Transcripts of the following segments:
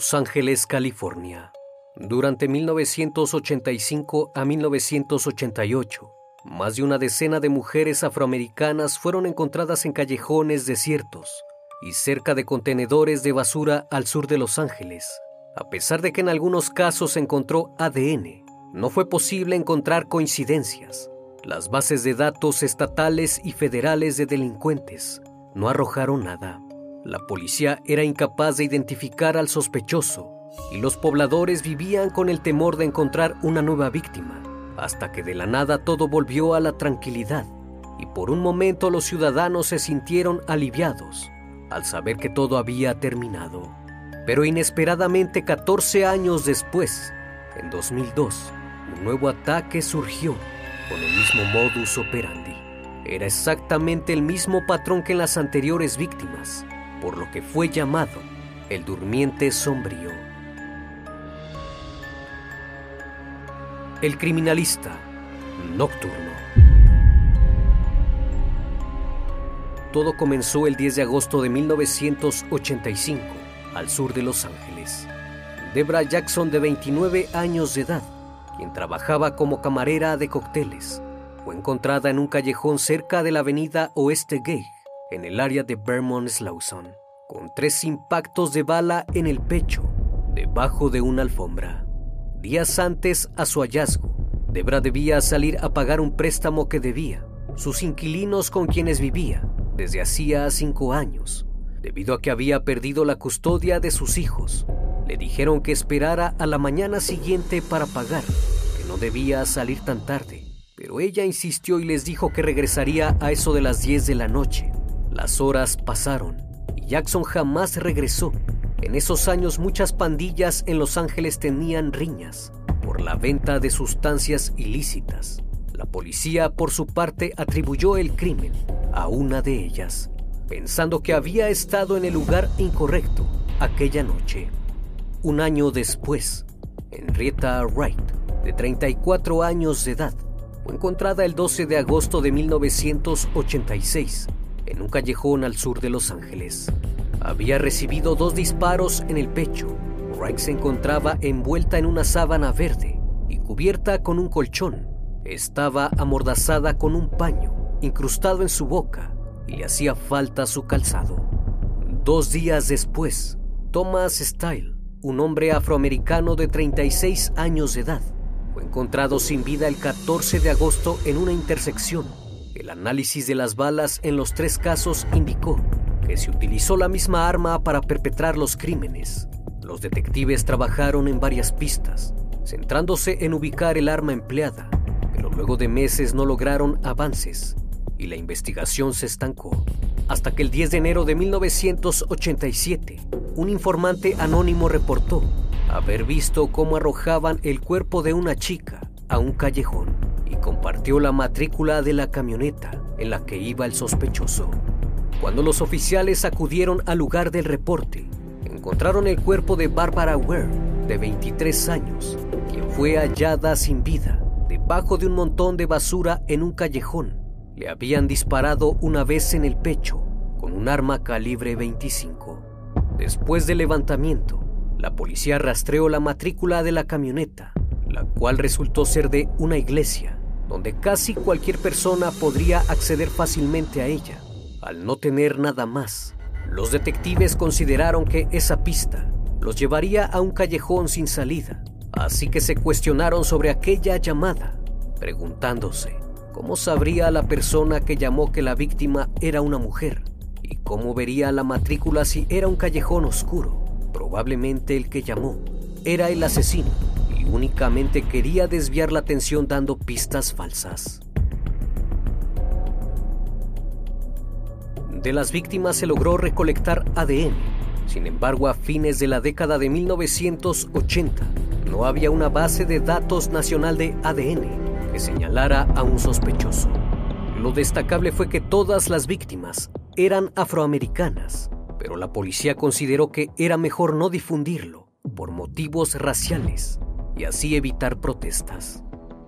Los Ángeles, California. Durante 1985 a 1988, más de una decena de mujeres afroamericanas fueron encontradas en callejones desiertos y cerca de contenedores de basura al sur de Los Ángeles. A pesar de que en algunos casos se encontró ADN, no fue posible encontrar coincidencias. Las bases de datos estatales y federales de delincuentes no arrojaron nada. La policía era incapaz de identificar al sospechoso y los pobladores vivían con el temor de encontrar una nueva víctima, hasta que de la nada todo volvió a la tranquilidad y por un momento los ciudadanos se sintieron aliviados al saber que todo había terminado. Pero inesperadamente 14 años después, en 2002, un nuevo ataque surgió con el mismo modus operandi. Era exactamente el mismo patrón que en las anteriores víctimas por lo que fue llamado el durmiente sombrío. El criminalista nocturno. Todo comenzó el 10 de agosto de 1985, al sur de Los Ángeles. Debra Jackson, de 29 años de edad, quien trabajaba como camarera de cócteles, fue encontrada en un callejón cerca de la avenida Oeste Gay en el área de Vermont Slauson, con tres impactos de bala en el pecho, debajo de una alfombra. Días antes a su hallazgo, Debra debía salir a pagar un préstamo que debía sus inquilinos con quienes vivía desde hacía cinco años. Debido a que había perdido la custodia de sus hijos, le dijeron que esperara a la mañana siguiente para pagar, que no debía salir tan tarde. Pero ella insistió y les dijo que regresaría a eso de las 10 de la noche. Las horas pasaron y Jackson jamás regresó. En esos años muchas pandillas en Los Ángeles tenían riñas por la venta de sustancias ilícitas. La policía, por su parte, atribuyó el crimen a una de ellas, pensando que había estado en el lugar incorrecto aquella noche. Un año después, Henrietta Wright, de 34 años de edad, fue encontrada el 12 de agosto de 1986 en un callejón al sur de Los Ángeles. Había recibido dos disparos en el pecho. Wright se encontraba envuelta en una sábana verde y cubierta con un colchón. Estaba amordazada con un paño incrustado en su boca y le hacía falta su calzado. Dos días después, Thomas Style, un hombre afroamericano de 36 años de edad, fue encontrado sin vida el 14 de agosto en una intersección. El análisis de las balas en los tres casos indicó que se utilizó la misma arma para perpetrar los crímenes. Los detectives trabajaron en varias pistas, centrándose en ubicar el arma empleada, pero luego de meses no lograron avances y la investigación se estancó. Hasta que el 10 de enero de 1987, un informante anónimo reportó haber visto cómo arrojaban el cuerpo de una chica a un callejón compartió la matrícula de la camioneta en la que iba el sospechoso. Cuando los oficiales acudieron al lugar del reporte, encontraron el cuerpo de Barbara Ware, de 23 años, quien fue hallada sin vida debajo de un montón de basura en un callejón. Le habían disparado una vez en el pecho con un arma calibre 25. Después del levantamiento, la policía rastreó la matrícula de la camioneta, la cual resultó ser de una iglesia, donde casi cualquier persona podría acceder fácilmente a ella. Al no tener nada más, los detectives consideraron que esa pista los llevaría a un callejón sin salida, así que se cuestionaron sobre aquella llamada, preguntándose cómo sabría la persona que llamó que la víctima era una mujer y cómo vería la matrícula si era un callejón oscuro. Probablemente el que llamó era el asesino únicamente quería desviar la atención dando pistas falsas. De las víctimas se logró recolectar ADN. Sin embargo, a fines de la década de 1980, no había una base de datos nacional de ADN que señalara a un sospechoso. Lo destacable fue que todas las víctimas eran afroamericanas pero la policía consideró que era mejor no difundirlo por motivos raciales y así evitar protestas.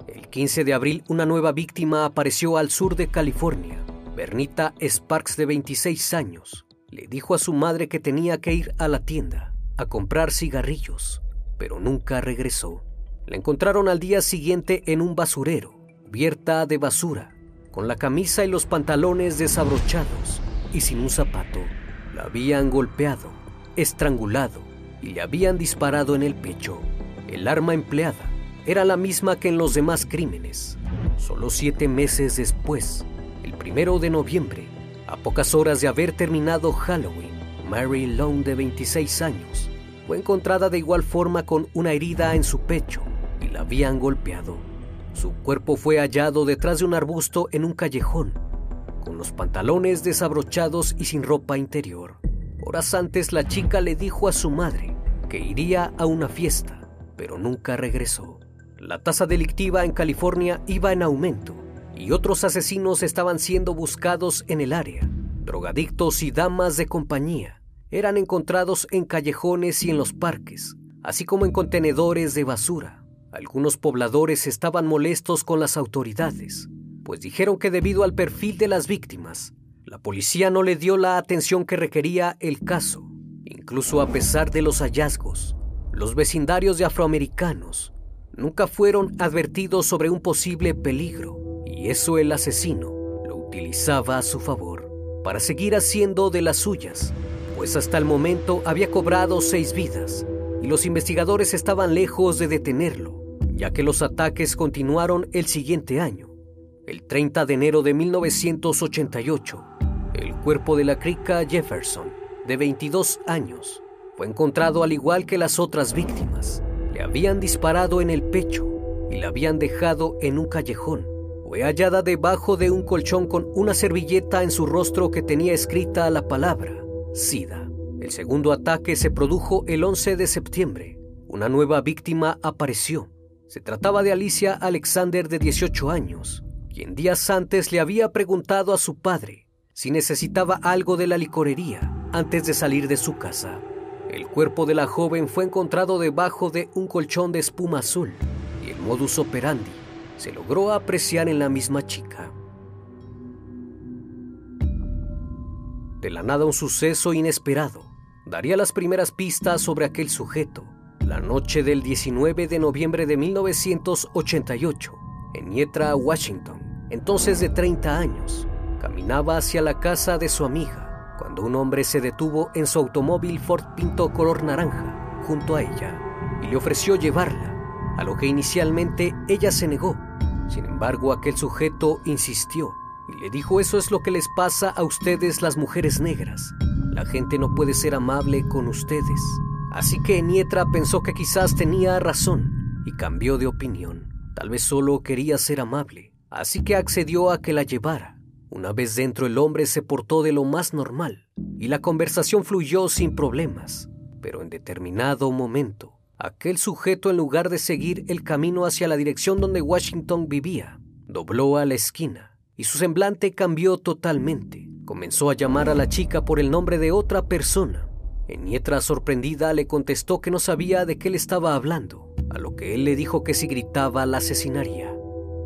El 15 de abril una nueva víctima apareció al sur de California. Bernita Sparks, de 26 años, le dijo a su madre que tenía que ir a la tienda a comprar cigarrillos, pero nunca regresó. La encontraron al día siguiente en un basurero, cubierta de basura, con la camisa y los pantalones desabrochados y sin un zapato. La habían golpeado, estrangulado y le habían disparado en el pecho. El arma empleada era la misma que en los demás crímenes. Solo siete meses después, el primero de noviembre, a pocas horas de haber terminado Halloween, Mary Long, de 26 años, fue encontrada de igual forma con una herida en su pecho y la habían golpeado. Su cuerpo fue hallado detrás de un arbusto en un callejón con los pantalones desabrochados y sin ropa interior. Horas antes la chica le dijo a su madre que iría a una fiesta, pero nunca regresó. La tasa delictiva en California iba en aumento y otros asesinos estaban siendo buscados en el área. Drogadictos y damas de compañía eran encontrados en callejones y en los parques, así como en contenedores de basura. Algunos pobladores estaban molestos con las autoridades pues dijeron que debido al perfil de las víctimas, la policía no le dio la atención que requería el caso. Incluso a pesar de los hallazgos, los vecindarios de afroamericanos nunca fueron advertidos sobre un posible peligro, y eso el asesino lo utilizaba a su favor para seguir haciendo de las suyas, pues hasta el momento había cobrado seis vidas y los investigadores estaban lejos de detenerlo, ya que los ataques continuaron el siguiente año el 30 de enero de 1988, el cuerpo de la Krika Jefferson, de 22 años, encontrado al igual que las otras víctimas. Le habían disparado en el pecho y la habían dejado en un callejón. Fue hallada debajo de un colchón con una servilleta en su rostro que tenía escrita la palabra SIDA. El segundo ataque se produjo el 11 de septiembre. Una nueva víctima apareció. Se trataba de Alicia Alexander de 18 años, quien días antes le había preguntado a su padre si necesitaba algo de la licorería antes de salir de su casa. El cuerpo de la joven fue encontrado debajo de un colchón de espuma azul y el modus operandi se logró apreciar en la misma chica. De la nada un suceso inesperado daría las primeras pistas sobre aquel sujeto. La noche del 19 de noviembre de 1988, en Nietra, Washington, entonces de 30 años, caminaba hacia la casa de su amiga cuando un hombre se detuvo en su automóvil Ford Pinto color naranja junto a ella y le ofreció llevarla, a lo que inicialmente ella se negó. Sin embargo, aquel sujeto insistió y le dijo eso es lo que les pasa a ustedes las mujeres negras. La gente no puede ser amable con ustedes. Así que Nietra pensó que quizás tenía razón y cambió de opinión. Tal vez solo quería ser amable. Así que accedió a que la llevara. Una vez dentro el hombre se portó de lo más normal y la conversación fluyó sin problemas. Pero en determinado momento, aquel sujeto en lugar de seguir el camino hacia la dirección donde Washington vivía, dobló a la esquina y su semblante cambió totalmente. Comenzó a llamar a la chica por el nombre de otra persona. Enietra, sorprendida, le contestó que no sabía de qué le estaba hablando, a lo que él le dijo que si gritaba la asesinaría.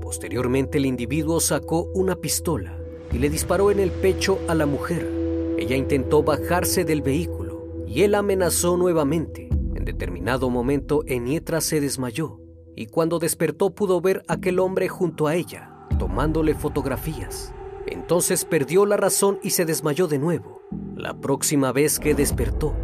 Posteriormente el individuo sacó una pistola y le disparó en el pecho a la mujer. Ella intentó bajarse del vehículo y él amenazó nuevamente. En determinado momento Enietra se desmayó y cuando despertó pudo ver a aquel hombre junto a ella tomándole fotografías. Entonces perdió la razón y se desmayó de nuevo. La próxima vez que despertó,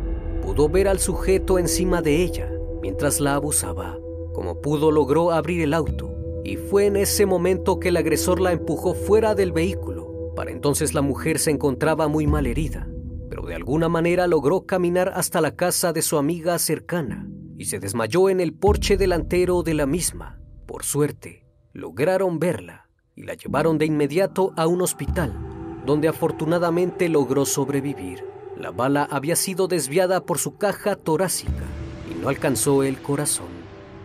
pudo ver al sujeto encima de ella mientras la abusaba. Como pudo logró abrir el auto y fue en ese momento que el agresor la empujó fuera del vehículo. Para entonces la mujer se encontraba muy mal herida, pero de alguna manera logró caminar hasta la casa de su amiga cercana y se desmayó en el porche delantero de la misma. Por suerte, lograron verla y la llevaron de inmediato a un hospital, donde afortunadamente logró sobrevivir. La bala había sido desviada por su caja torácica y no alcanzó el corazón.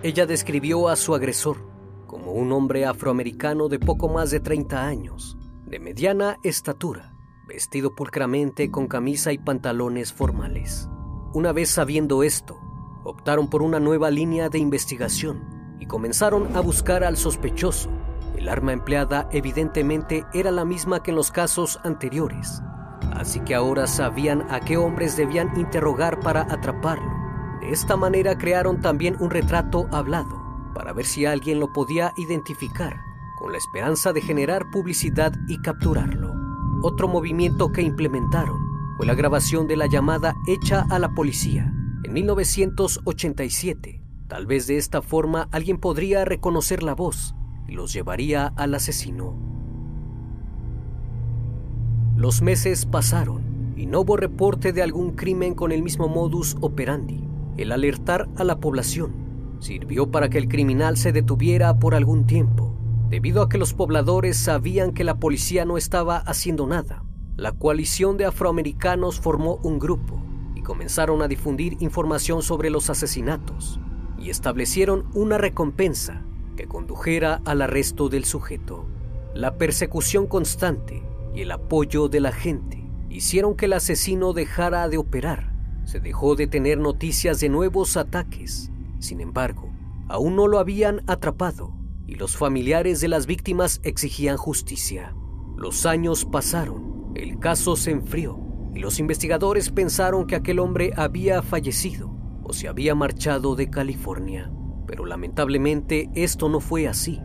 Ella describió a su agresor como un hombre afroamericano de poco más de 30 años, de mediana estatura, vestido pulcramente con camisa y pantalones formales. Una vez sabiendo esto, optaron por una nueva línea de investigación y comenzaron a buscar al sospechoso el arma empleada evidentemente era la misma que en los casos anteriores, así que ahora sabían a qué hombres debían interrogar para atraparlo. De esta manera crearon también un retrato hablado para ver si alguien lo podía identificar, con la esperanza de generar publicidad y capturarlo. Otro movimiento que implementaron fue la grabación de la llamada hecha a la policía en 1987. Tal vez de esta forma alguien podría reconocer la voz y los llevaría al asesino. Los meses pasaron y no hubo reporte de algún crimen con el mismo modus operandi. El alertar a la población sirvió para que el criminal se detuviera por algún tiempo, debido a que los pobladores sabían que la policía no estaba haciendo nada. La coalición de afroamericanos formó un grupo y comenzaron a difundir información sobre los asesinatos y establecieron una recompensa que condujera al arresto del sujeto. La persecución constante y el apoyo de la gente hicieron que el asesino dejara de operar. Se dejó de tener noticias de nuevos ataques. Sin embargo, aún no lo habían atrapado y los familiares de las víctimas exigían justicia. Los años pasaron, el caso se enfrió y los investigadores pensaron que aquel hombre había fallecido o se había marchado de California. Pero lamentablemente esto no fue así,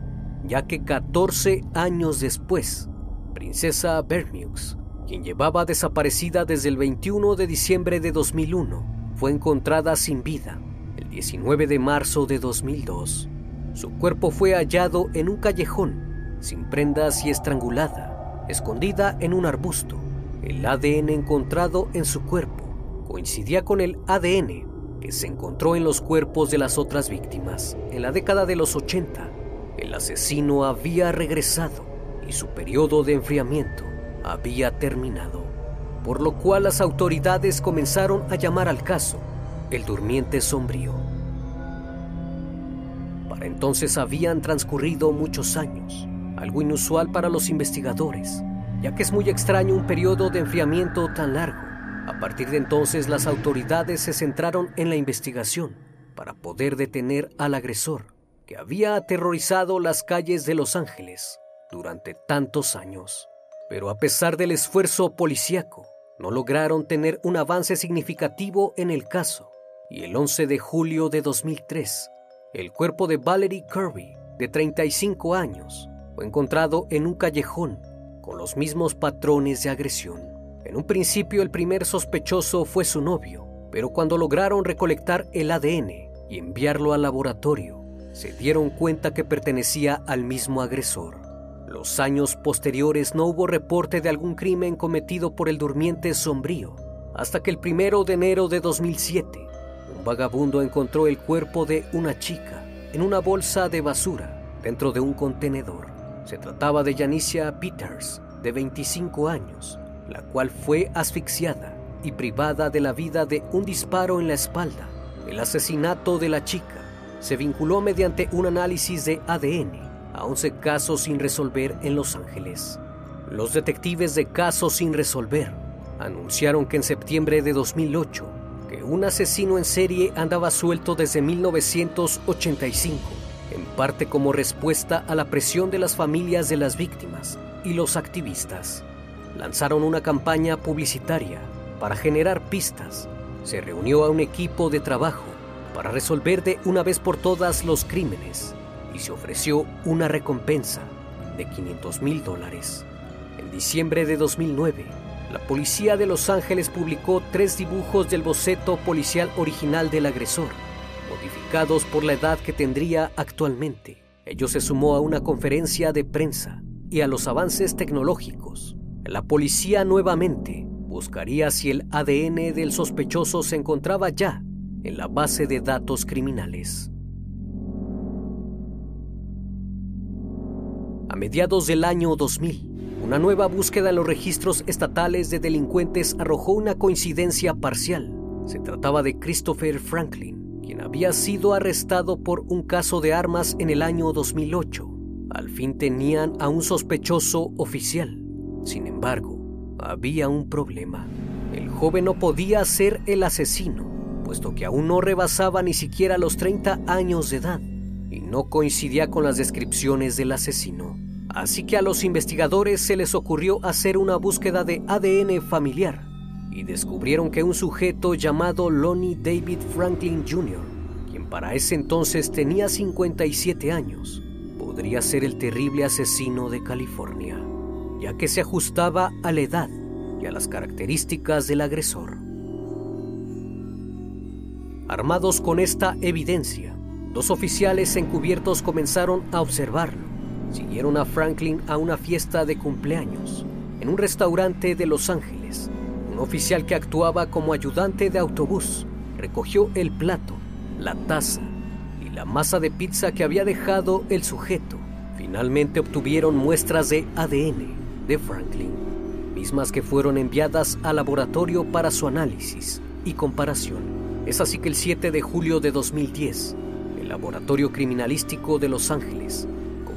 ya que 14 años después, Princesa Bermux, quien llevaba desaparecida desde el 21 de diciembre de 2001, fue encontrada sin vida el 19 de marzo de 2002. Su cuerpo fue hallado en un callejón, sin prendas y estrangulada, escondida en un arbusto. El ADN encontrado en su cuerpo coincidía con el ADN que se encontró en los cuerpos de las otras víctimas. En la década de los 80, el asesino había regresado y su periodo de enfriamiento había terminado, por lo cual las autoridades comenzaron a llamar al caso el durmiente sombrío. Entonces habían transcurrido muchos años, algo inusual para los investigadores, ya que es muy extraño un periodo de enfriamiento tan largo. A partir de entonces las autoridades se centraron en la investigación para poder detener al agresor que había aterrorizado las calles de Los Ángeles durante tantos años. Pero a pesar del esfuerzo policíaco, no lograron tener un avance significativo en el caso. Y el 11 de julio de 2003, el cuerpo de Valerie Kirby, de 35 años, fue encontrado en un callejón con los mismos patrones de agresión. En un principio el primer sospechoso fue su novio, pero cuando lograron recolectar el ADN y enviarlo al laboratorio, se dieron cuenta que pertenecía al mismo agresor. Los años posteriores no hubo reporte de algún crimen cometido por el durmiente sombrío, hasta que el primero de enero de 2007, un vagabundo encontró el cuerpo de una chica en una bolsa de basura dentro de un contenedor. Se trataba de Janicia Peters, de 25 años, la cual fue asfixiada y privada de la vida de un disparo en la espalda. El asesinato de la chica se vinculó mediante un análisis de ADN a 11 casos sin resolver en Los Ángeles. Los detectives de casos sin resolver anunciaron que en septiembre de 2008 un asesino en serie andaba suelto desde 1985, en parte como respuesta a la presión de las familias de las víctimas y los activistas. Lanzaron una campaña publicitaria para generar pistas. Se reunió a un equipo de trabajo para resolver de una vez por todas los crímenes y se ofreció una recompensa de 500 mil dólares. En diciembre de 2009, la policía de Los Ángeles publicó tres dibujos del boceto policial original del agresor, modificados por la edad que tendría actualmente. Ello se sumó a una conferencia de prensa y a los avances tecnológicos. La policía nuevamente buscaría si el ADN del sospechoso se encontraba ya en la base de datos criminales. A mediados del año 2000, una nueva búsqueda en los registros estatales de delincuentes arrojó una coincidencia parcial. Se trataba de Christopher Franklin, quien había sido arrestado por un caso de armas en el año 2008. Al fin tenían a un sospechoso oficial. Sin embargo, había un problema. El joven no podía ser el asesino puesto que aún no rebasaba ni siquiera los 30 años de edad y no coincidía con las descripciones del asesino. Así que a los investigadores se les ocurrió hacer una búsqueda de ADN familiar y descubrieron que un sujeto llamado Lonnie David Franklin Jr., quien para ese entonces tenía 57 años, podría ser el terrible asesino de California, ya que se ajustaba a la edad y a las características del agresor. Armados con esta evidencia, dos oficiales encubiertos comenzaron a observarlo. Siguieron a Franklin a una fiesta de cumpleaños en un restaurante de Los Ángeles. Un oficial que actuaba como ayudante de autobús recogió el plato, la taza y la masa de pizza que había dejado el sujeto. Finalmente obtuvieron muestras de ADN de Franklin, mismas que fueron enviadas al laboratorio para su análisis y comparación. Es así que el 7 de julio de 2010, el Laboratorio Criminalístico de Los Ángeles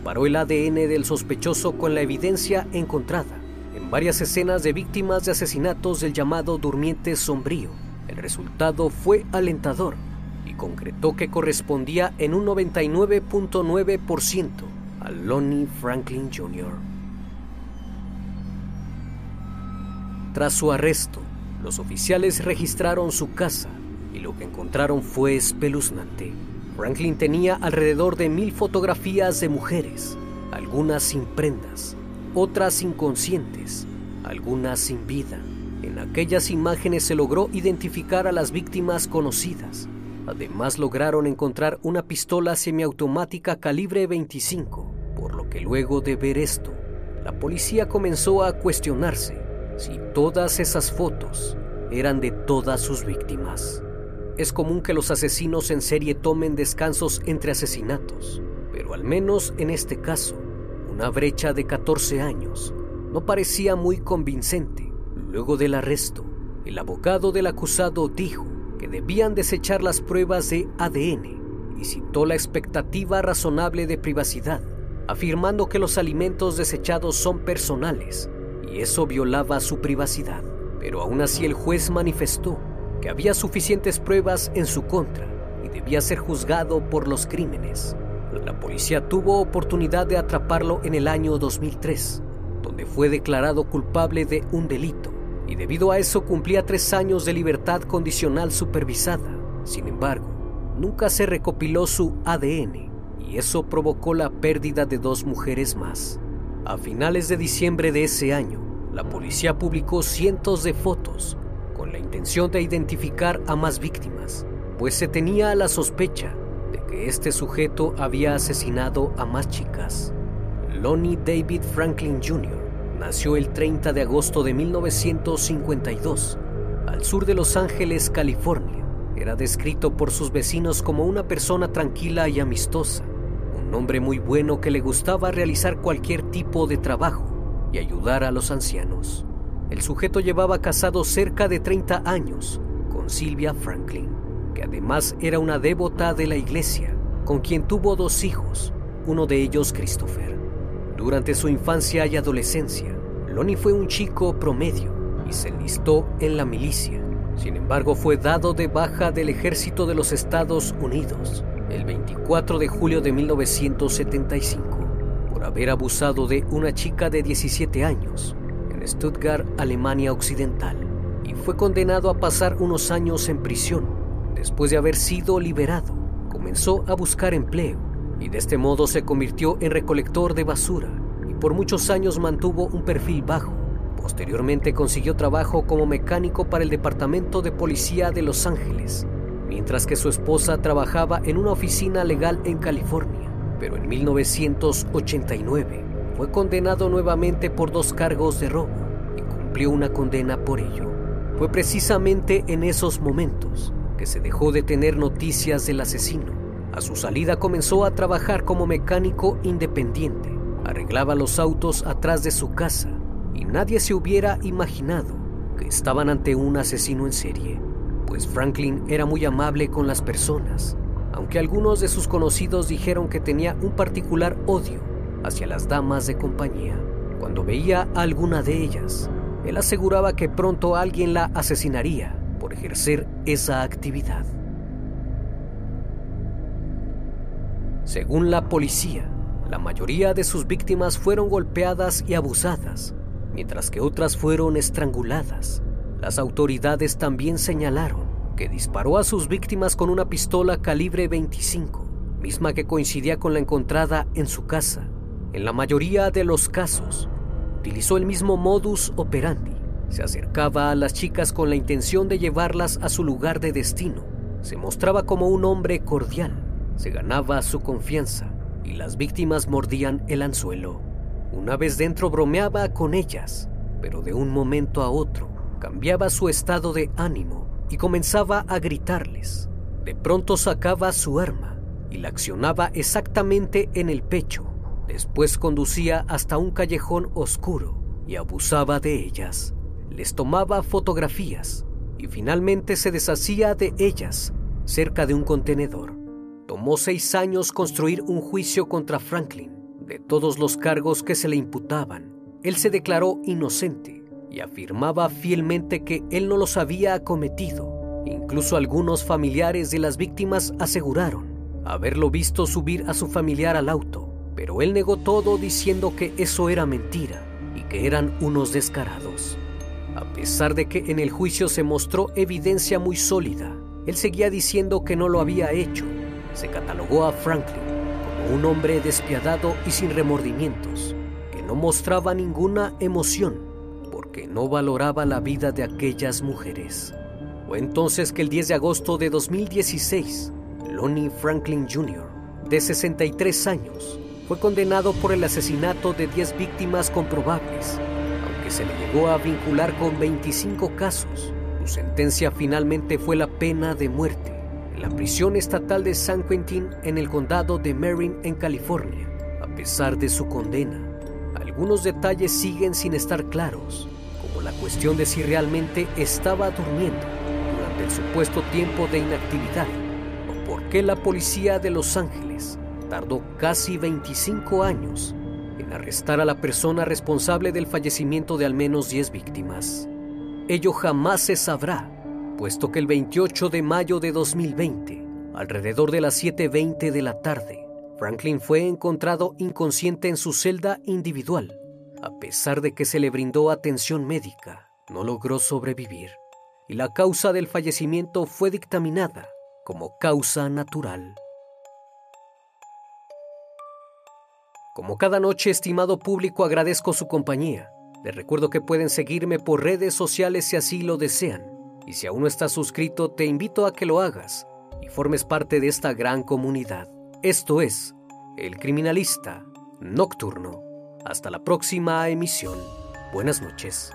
comparó el ADN del sospechoso con la evidencia encontrada en varias escenas de víctimas de asesinatos del llamado durmiente sombrío. El resultado fue alentador y concretó que correspondía en un 99.9% a Lonnie Franklin Jr. Tras su arresto, los oficiales registraron su casa y lo que encontraron fue espeluznante. Franklin tenía alrededor de mil fotografías de mujeres, algunas sin prendas, otras inconscientes, algunas sin vida. En aquellas imágenes se logró identificar a las víctimas conocidas. Además lograron encontrar una pistola semiautomática calibre 25, por lo que luego de ver esto, la policía comenzó a cuestionarse si todas esas fotos eran de todas sus víctimas. Es común que los asesinos en serie tomen descansos entre asesinatos, pero al menos en este caso, una brecha de 14 años no parecía muy convincente. Luego del arresto, el abogado del acusado dijo que debían desechar las pruebas de ADN y citó la expectativa razonable de privacidad, afirmando que los alimentos desechados son personales y eso violaba su privacidad. Pero aún así el juez manifestó había suficientes pruebas en su contra y debía ser juzgado por los crímenes. la policía tuvo oportunidad de atraparlo en el año 2003, donde fue declarado culpable de un delito y debido a eso cumplía tres años de libertad condicional supervisada. Sin embargo, nunca se recopiló su ADN y eso provocó la pérdida de dos mujeres más. A finales de diciembre de ese año, la policía publicó cientos de fotos intención de identificar a más víctimas, pues se tenía la sospecha de que este sujeto había asesinado a más chicas. Lonnie David Franklin Jr. nació el 30 de agosto de 1952 al sur de Los Ángeles, California. Era descrito por sus vecinos como una persona tranquila y amistosa, un hombre muy bueno que le gustaba realizar cualquier tipo de trabajo y ayudar a los ancianos. El sujeto llevaba casado cerca de 30 años con Sylvia Franklin, que además era una devota de la iglesia, con quien tuvo dos hijos, uno de ellos Christopher. Durante su infancia y adolescencia, Lonnie fue un chico promedio y se enlistó en la milicia. Sin embargo, fue dado de baja del ejército de los Estados Unidos el 24 de julio de 1975 por haber abusado de una chica de 17 años Stuttgart, Alemania Occidental, y fue condenado a pasar unos años en prisión. Después de haber sido liberado, comenzó a buscar empleo y de este modo se convirtió en recolector de basura y por muchos años mantuvo un perfil bajo. Posteriormente consiguió trabajo como mecánico para el Departamento de Policía de Los Ángeles, mientras que su esposa trabajaba en una oficina legal en California pero en 1989 fue condenado nuevamente por dos cargos de robo y cumplió una condena por ello. Fue precisamente en esos momentos que se dejó de tener noticias del asesino. A su salida comenzó a trabajar como mecánico independiente. Arreglaba los autos atrás de su casa y nadie se hubiera imaginado que estaban ante un asesino en serie, pues Franklin era muy amable con las personas aunque algunos de sus conocidos dijeron que tenía un particular odio hacia las damas de compañía. Cuando veía a alguna de ellas, él aseguraba que pronto alguien la asesinaría por ejercer esa actividad. Según la policía, la mayoría de sus víctimas fueron golpeadas y abusadas, mientras que otras fueron estranguladas. Las autoridades también señalaron que disparó a sus víctimas con una pistola calibre 25, misma que coincidía con la encontrada en su casa. En la mayoría de los casos, utilizó el mismo modus operandi. Se acercaba a las chicas con la intención de llevarlas a su lugar de destino. Se mostraba como un hombre cordial, se ganaba su confianza y las víctimas mordían el anzuelo. Una vez dentro bromeaba con ellas, pero de un momento a otro cambiaba su estado de ánimo y comenzaba a gritarles. De pronto sacaba su arma y la accionaba exactamente en el pecho. Después conducía hasta un callejón oscuro y abusaba de ellas. Les tomaba fotografías y finalmente se deshacía de ellas cerca de un contenedor. Tomó seis años construir un juicio contra Franklin. De todos los cargos que se le imputaban, él se declaró inocente y afirmaba fielmente que él no los había cometido. Incluso algunos familiares de las víctimas aseguraron haberlo visto subir a su familiar al auto, pero él negó todo diciendo que eso era mentira y que eran unos descarados. A pesar de que en el juicio se mostró evidencia muy sólida, él seguía diciendo que no lo había hecho. Se catalogó a Franklin como un hombre despiadado y sin remordimientos, que no mostraba ninguna emoción que no valoraba la vida de aquellas mujeres. Fue entonces que el 10 de agosto de 2016, Lonnie Franklin Jr., de 63 años, fue condenado por el asesinato de 10 víctimas comprobables, aunque se le llegó a vincular con 25 casos. Su sentencia finalmente fue la pena de muerte en la prisión estatal de San Quentin en el condado de Marin, en California. A pesar de su condena, algunos detalles siguen sin estar claros la cuestión de si realmente estaba durmiendo durante el supuesto tiempo de inactividad o por qué la policía de Los Ángeles tardó casi 25 años en arrestar a la persona responsable del fallecimiento de al menos 10 víctimas. Ello jamás se sabrá, puesto que el 28 de mayo de 2020, alrededor de las 7.20 de la tarde, Franklin fue encontrado inconsciente en su celda individual. A pesar de que se le brindó atención médica, no logró sobrevivir y la causa del fallecimiento fue dictaminada como causa natural. Como cada noche, estimado público, agradezco su compañía. Les recuerdo que pueden seguirme por redes sociales si así lo desean. Y si aún no estás suscrito, te invito a que lo hagas y formes parte de esta gran comunidad. Esto es El Criminalista Nocturno. Hasta la próxima emisión. Buenas noches.